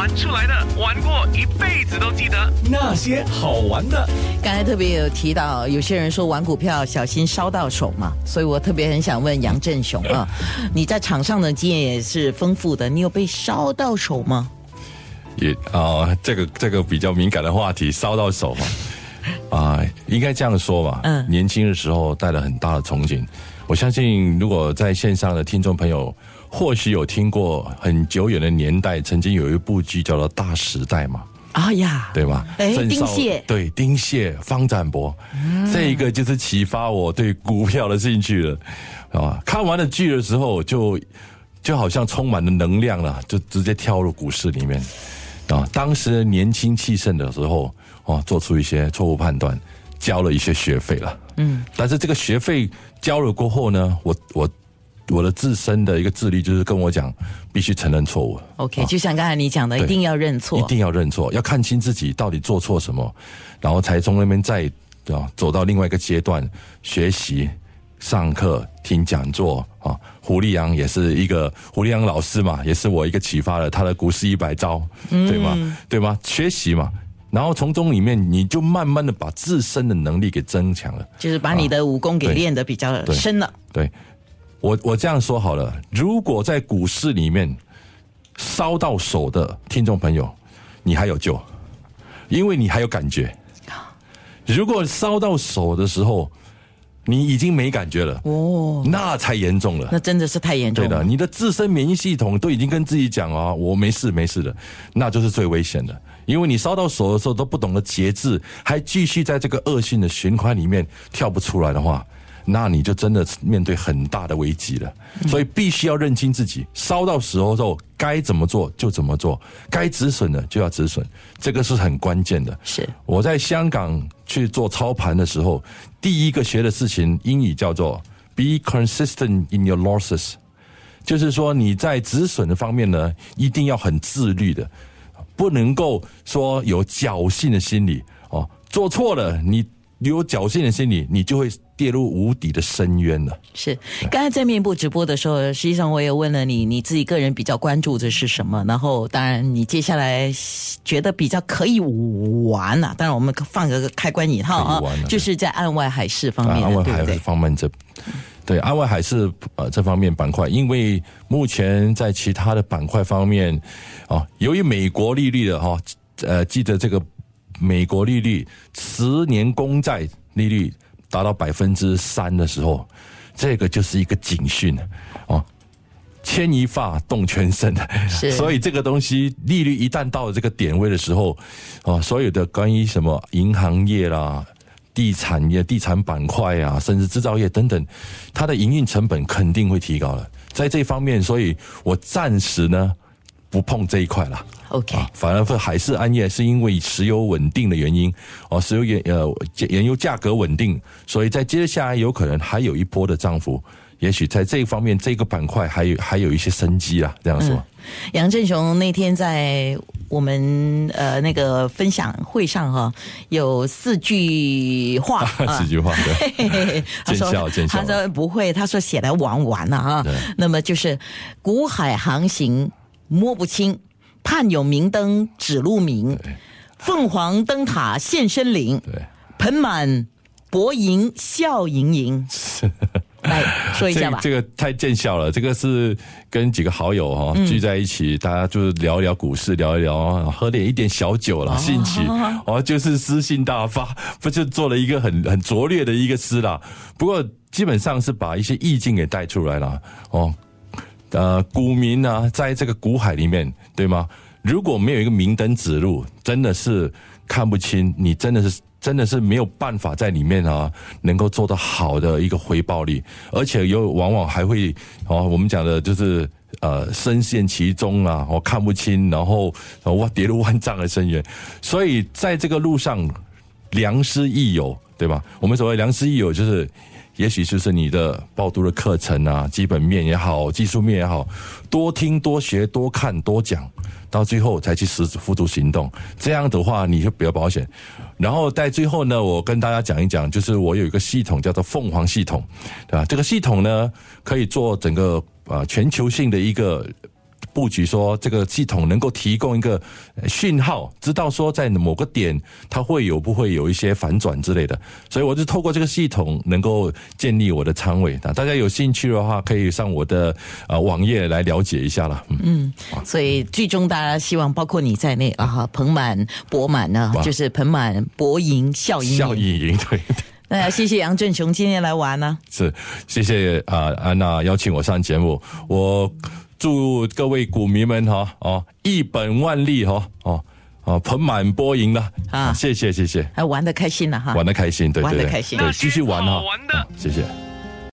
玩出来的，玩过一辈子都记得那些好玩的。刚才特别有提到，有些人说玩股票小心烧到手嘛，所以我特别很想问杨振雄啊，你在场上的经验也是丰富的，你有被烧到手吗？也啊，这个这个比较敏感的话题，烧到手嘛，啊，应该这样说吧。嗯，年轻的时候带了很大的憧憬，我相信如果在线上的听众朋友。或许有听过很久远的年代，曾经有一部剧叫做《大时代》嘛？啊呀，对吧？哎，丁蟹，对，丁蟹、方展博，这一个就是启发我对股票的兴趣了，啊！看完了剧的时候，就就好像充满了能量了，就直接跳入股市里面啊！当时年轻气盛的时候，哦，做出一些错误判断，交了一些学费了，嗯，但是这个学费交了过后呢，我我。我的自身的一个智力就是跟我讲，必须承认错误。OK，就像刚才你讲的，一定要认错，一定要认错，要看清自己到底做错什么，然后才从那边再啊走到另外一个阶段，学习、上课、听讲座啊。胡立阳也是一个胡立阳老师嘛，也是我一个启发了他的股市一百招，对吗？对吗？学习嘛，然后从中里面你就慢慢的把自身的能力给增强了，就是把你的武功给练得比较深了，对。我我这样说好了，如果在股市里面烧到手的听众朋友，你还有救，因为你还有感觉。如果烧到手的时候，你已经没感觉了，哦，那才严重了。那真的是太严重了。对的，你的自身免疫系统都已经跟自己讲啊，我没事没事的，那就是最危险的。因为你烧到手的时候都不懂得节制，还继续在这个恶性的循环里面跳不出来的话。那你就真的面对很大的危机了，所以必须要认清自己，烧到时候之后该怎么做就怎么做，该止损的就要止损，这个是很关键的。是我在香港去做操盘的时候，第一个学的事情，英语叫做 “be consistent in your losses”，就是说你在止损的方面呢，一定要很自律的，不能够说有侥幸的心理哦，做错了你。有侥幸的心理，你就会跌入无底的深渊了。是，刚才在面部直播的时候，实际上我也问了你，你自己个人比较关注的是什么？然后，当然你接下来觉得比较可以玩啊。当然，我们放个开关引号啊，就是在岸外海事方面，岸外海事方面这，对岸外海事呃这方面板块，因为目前在其他的板块方面啊，由于美国利率的哈，呃，记得这个。美国利率十年公债利率达到百分之三的时候，这个就是一个警讯哦，牵一发动全身 所以这个东西利率一旦到了这个点位的时候，啊，所有的关于什么银行业啦、地产业、地产板块啊，甚至制造业等等，它的营运成本肯定会提高了。在这方面，所以我暂时呢。不碰这一块了，OK，反而是海事安业是因为石油稳定的原因，哦，石油原呃原油价格稳定，所以在接下来有可能还有一波的涨幅，也许在这一方面这个板块还有还有一些生机啊，这样说。杨振雄那天在我们呃那个分享会上哈，有四句话，四句话，对，见笑见笑，他说不会，他说写来玩玩了哈，那么就是古海航行。摸不清，盼有明灯指路明。凤凰灯塔现身灵，盆满钵盈笑盈盈。来说一下吧，这个太见笑了。这个是跟几个好友哈聚在一起，大家就是聊一聊股市，聊一聊，喝点一点小酒了，兴起 哦，就是诗兴大发，不就做了一个很很拙劣的一个诗啦。不过基本上是把一些意境给带出来了哦。呃，股民呢，在这个股海里面，对吗？如果没有一个明灯指路，真的是看不清。你真的是，真的是没有办法在里面啊，能够做到好的一个回报率，而且又往往还会哦，我们讲的就是呃，深陷其中啊，我看不清，然后哇，跌入万丈的深渊。所以在这个路上，良师益友，对吧？我们所谓良师益友，就是。也许就是你的报读的课程啊，基本面也好，技术面也好，多听多学多看多讲，到最后才去实付诸行动。这样的话，你就比较保险。然后在最后呢，我跟大家讲一讲，就是我有一个系统叫做凤凰系统，对吧？这个系统呢，可以做整个啊全球性的一个布局，说这个系统能够提供一个讯号，知道说在某个点它会有不会有一些反转之类的。所以我就透过这个系统能够建立我的仓位。那大家有兴趣的话，可以上我的呃网页来了解一下了。嗯，所以最终大家希望包括你在内啊，哈，盆满钵满呢，就是盆满钵盈笑盈效益盈对。那谢谢杨振雄今天来玩呢。是，谢谢啊安娜邀请我上节目。我祝各位股民们哈哦一本万利哈哦哦盆满钵盈了啊！谢谢谢谢，还玩的开心了哈，玩的开心，对对对，玩的开心，对，继续玩哈，好玩的，谢谢。